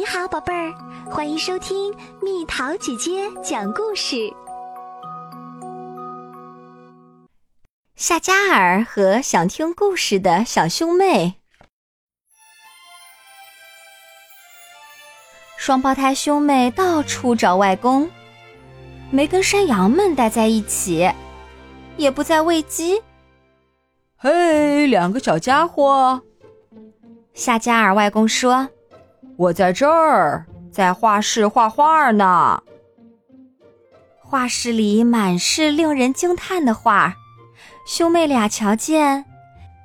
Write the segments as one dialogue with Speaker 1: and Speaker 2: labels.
Speaker 1: 你好，宝贝儿，欢迎收听蜜桃姐姐讲故事。
Speaker 2: 夏加尔和想听故事的小兄妹，双胞胎兄妹到处找外公，没跟山羊们待在一起，也不在喂鸡。
Speaker 3: 嘿，两个小家伙，
Speaker 2: 夏加尔外公说。
Speaker 3: 我在这儿，在画室画画呢。
Speaker 2: 画室里满是令人惊叹的画，兄妹俩瞧见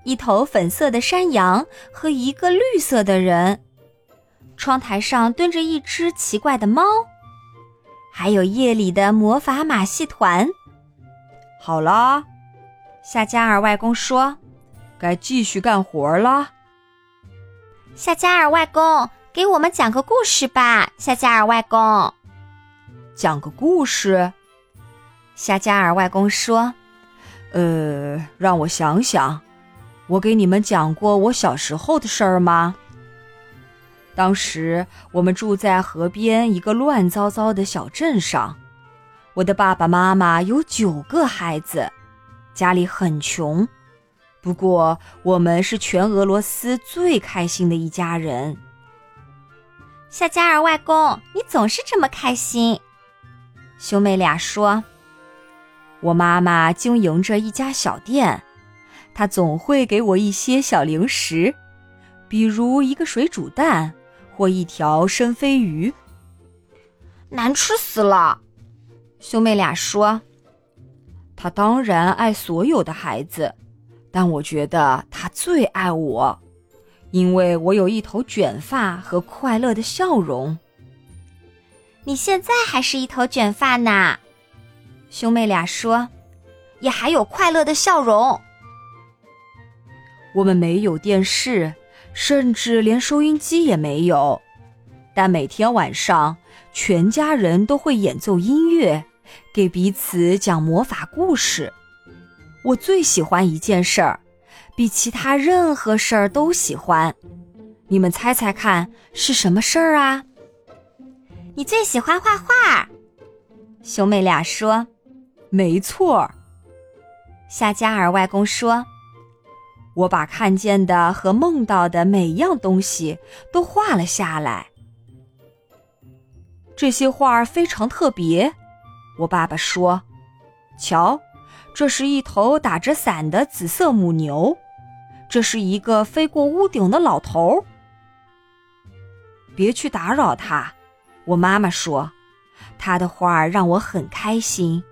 Speaker 2: 一头粉色的山羊和一个绿色的人，窗台上蹲着一只奇怪的猫，还有夜里的魔法马戏团。
Speaker 3: 好啦，
Speaker 2: 夏加尔外公说：“
Speaker 3: 该继续干活了。”
Speaker 2: 夏加尔外公。给我们讲个故事吧，夏加尔外公。
Speaker 3: 讲个故事。
Speaker 2: 夏加尔外公说：“
Speaker 3: 呃，让我想想，我给你们讲过我小时候的事儿吗？当时我们住在河边一个乱糟糟的小镇上，我的爸爸妈妈有九个孩子，家里很穷，不过我们是全俄罗斯最开心的一家人。”
Speaker 2: 夏加尔外公，你总是这么开心。兄妹俩说：“
Speaker 3: 我妈妈经营着一家小店，她总会给我一些小零食，比如一个水煮蛋或一条生飞鱼。
Speaker 2: 难吃死了。”兄妹俩说：“
Speaker 3: 她当然爱所有的孩子，但我觉得她最爱我。”因为我有一头卷发和快乐的笑容。
Speaker 2: 你现在还是一头卷发呢，兄妹俩说，也还有快乐的笑容。
Speaker 3: 我们没有电视，甚至连收音机也没有，但每天晚上，全家人都会演奏音乐，给彼此讲魔法故事。我最喜欢一件事儿。比其他任何事儿都喜欢，你们猜猜看是什么事儿啊？
Speaker 2: 你最喜欢画画，兄妹俩说：“
Speaker 3: 没错。”
Speaker 2: 夏加尔外公说：“
Speaker 3: 我把看见的和梦到的每样东西都画了下来。这些画非常特别。”我爸爸说：“瞧，这是一头打着伞的紫色母牛。”这是一个飞过屋顶的老头儿。别去打扰他，我妈妈说，他的画让我很开心。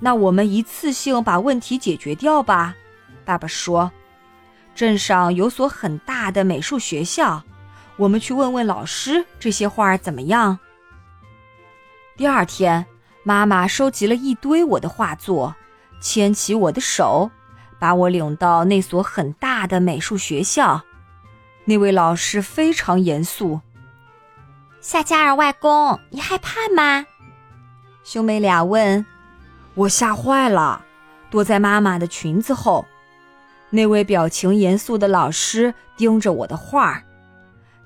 Speaker 3: 那我们一次性把问题解决掉吧，爸爸说。镇上有所很大的美术学校，我们去问问老师这些画怎么样。第二天，妈妈收集了一堆我的画作，牵起我的手。把我领到那所很大的美术学校，那位老师非常严肃。
Speaker 2: 夏加尔外公，你害怕吗？
Speaker 3: 兄妹俩问。我吓坏了，躲在妈妈的裙子后。那位表情严肃的老师盯着我的画，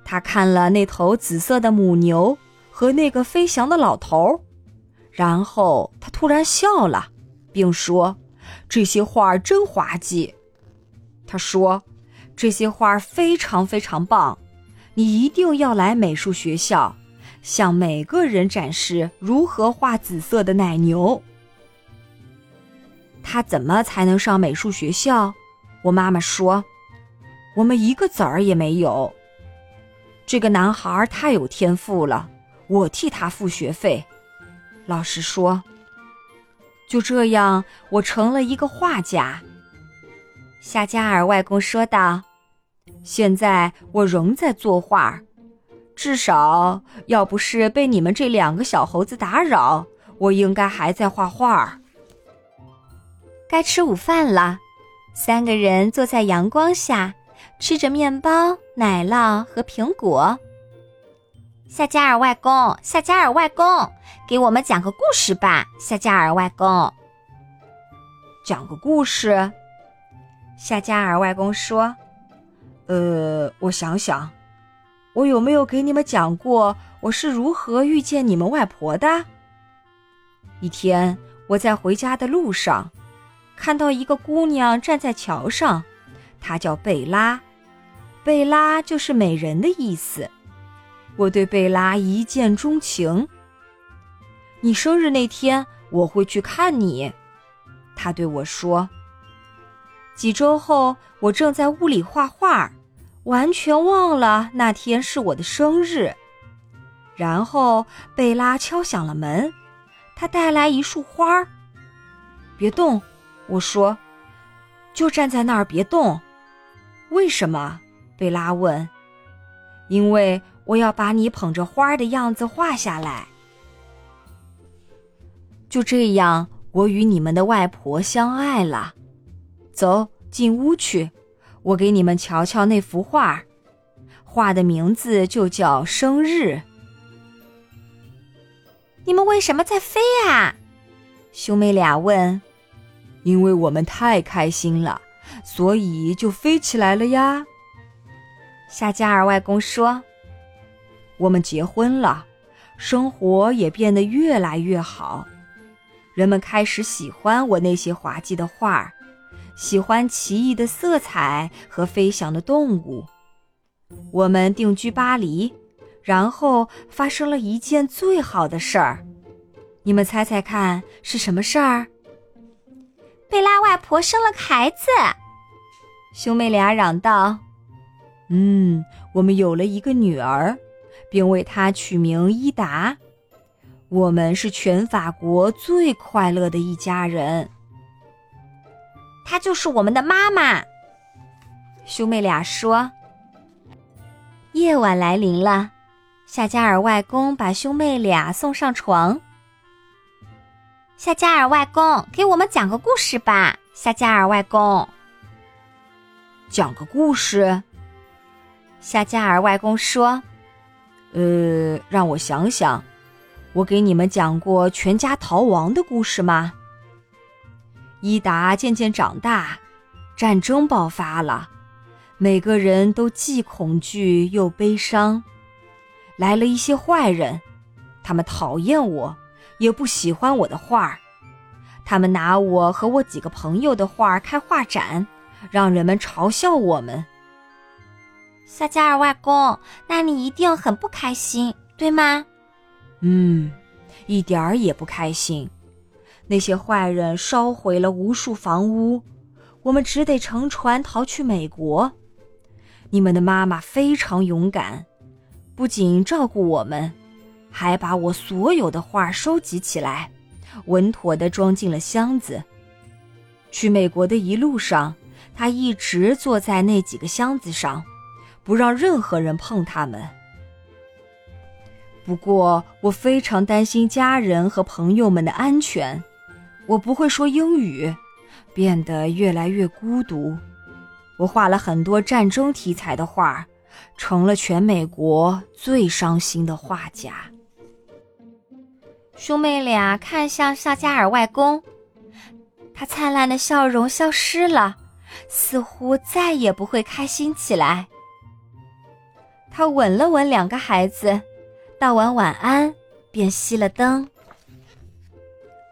Speaker 3: 他看了那头紫色的母牛和那个飞翔的老头，然后他突然笑了，并说。这些画真滑稽，他说：“这些画非常非常棒，你一定要来美术学校，向每个人展示如何画紫色的奶牛。”他怎么才能上美术学校？我妈妈说：“我们一个子儿也没有。”这个男孩太有天赋了，我替他付学费。老师说。就这样，我成了一个画家。夏加尔外公说道：“现在我仍在作画，至少要不是被你们这两个小猴子打扰，我应该还在画画。”
Speaker 2: 该吃午饭了，三个人坐在阳光下，吃着面包、奶酪和苹果。夏加尔外公，夏加尔外公，给我们讲个故事吧。夏加尔外公，
Speaker 3: 讲个故事。夏加尔外公说：“呃，我想想，我有没有给你们讲过我是如何遇见你们外婆的？一天，我在回家的路上，看到一个姑娘站在桥上，她叫贝拉，贝拉就是美人的意思。我对贝拉一见钟情。你生日那天，我会去看你，她对我说。几周后，我正在屋里画画，完全忘了那天是我的生日。然后贝拉敲响了门，她带来一束花。别动，我说，就站在那儿别动。为什么？贝拉问。因为我要把你捧着花的样子画下来。就这样，我与你们的外婆相爱了。走进屋去，我给你们瞧瞧那幅画，画的名字就叫生日。
Speaker 2: 你们为什么在飞啊？兄妹俩问。
Speaker 3: 因为我们太开心了，所以就飞起来了呀。
Speaker 2: 夏加尔外公说：“
Speaker 3: 我们结婚了，生活也变得越来越好，人们开始喜欢我那些滑稽的画儿。”喜欢奇异的色彩和飞翔的动物。我们定居巴黎，然后发生了一件最好的事儿。你们猜猜看是什么事儿？
Speaker 2: 贝拉外婆生了孩子。兄妹俩嚷道：“
Speaker 3: 嗯，我们有了一个女儿，并为他取名伊达。我们是全法国最快乐的一家人。”
Speaker 2: 她就是我们的妈妈。兄妹俩说：“夜晚来临了，夏加尔外公把兄妹俩送上床。夏加尔外公，给我们讲个故事吧。”夏加尔外公
Speaker 3: 讲个故事。
Speaker 2: 夏加尔外公说：“
Speaker 3: 呃，让我想想，我给你们讲过全家逃亡的故事吗？”伊达渐渐长大，战争爆发了，每个人都既恐惧又悲伤。来了一些坏人，他们讨厌我，也不喜欢我的画儿。他们拿我和我几个朋友的画开画展，让人们嘲笑我们。
Speaker 2: 萨加尔外公，那你一定很不开心，对吗？
Speaker 3: 嗯，一点儿也不开心。那些坏人烧毁了无数房屋，我们只得乘船逃去美国。你们的妈妈非常勇敢，不仅照顾我们，还把我所有的画收集起来，稳妥地装进了箱子。去美国的一路上，她一直坐在那几个箱子上，不让任何人碰他们。不过，我非常担心家人和朋友们的安全。我不会说英语，变得越来越孤独。我画了很多战争题材的画，成了全美国最伤心的画家。
Speaker 2: 兄妹俩看向萨加尔外公，他灿烂的笑容消失了，似乎再也不会开心起来。他吻了吻两个孩子，道完晚安，便熄了灯。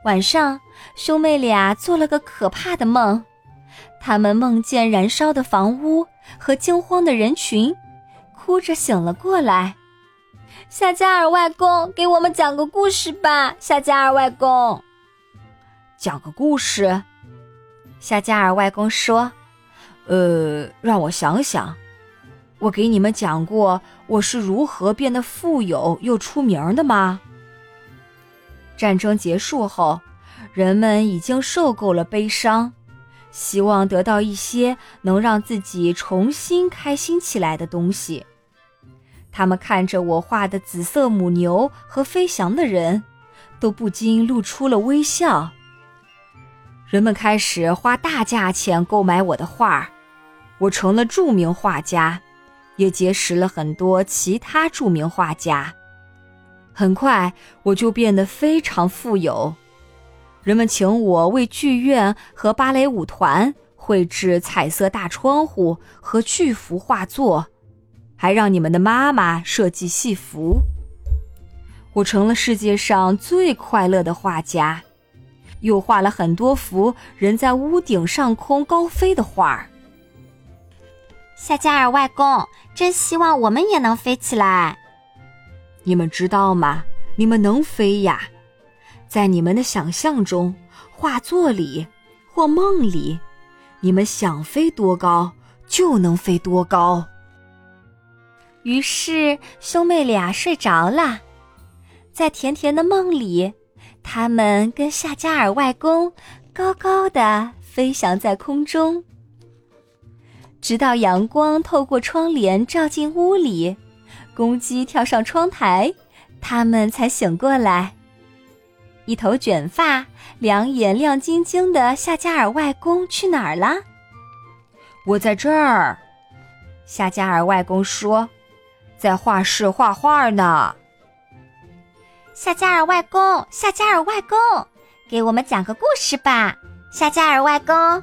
Speaker 2: 晚上，兄妹俩做了个可怕的梦，他们梦见燃烧的房屋和惊慌的人群，哭着醒了过来。夏加尔外公，给我们讲个故事吧。夏加尔外公，
Speaker 3: 讲个故事。
Speaker 2: 夏加尔外公说：“
Speaker 3: 呃，让我想想，我给你们讲过我是如何变得富有又出名的吗？”战争结束后，人们已经受够了悲伤，希望得到一些能让自己重新开心起来的东西。他们看着我画的紫色母牛和飞翔的人，都不禁露出了微笑。人们开始花大价钱购买我的画，我成了著名画家，也结识了很多其他著名画家。很快，我就变得非常富有。人们请我为剧院和芭蕾舞团绘制彩色大窗户和巨幅画作。还让你们的妈妈设计戏服。我成了世界上最快乐的画家，又画了很多幅人在屋顶上空高飞的画儿。
Speaker 2: 夏加尔外公，真希望我们也能飞起来。
Speaker 3: 你们知道吗？你们能飞呀，在你们的想象中、画作里或梦里，你们想飞多高就能飞多高。
Speaker 2: 于是兄妹俩睡着了，在甜甜的梦里，他们跟夏加尔外公高高的飞翔在空中，直到阳光透过窗帘照进屋里。公鸡跳上窗台，他们才醒过来。一头卷发、两眼亮晶晶的夏加尔外公去哪儿了？
Speaker 3: 我在这儿。夏加尔外公说：“在画室画画呢。”
Speaker 2: 夏加尔外公，夏加尔外公，给我们讲个故事吧，夏加尔外公。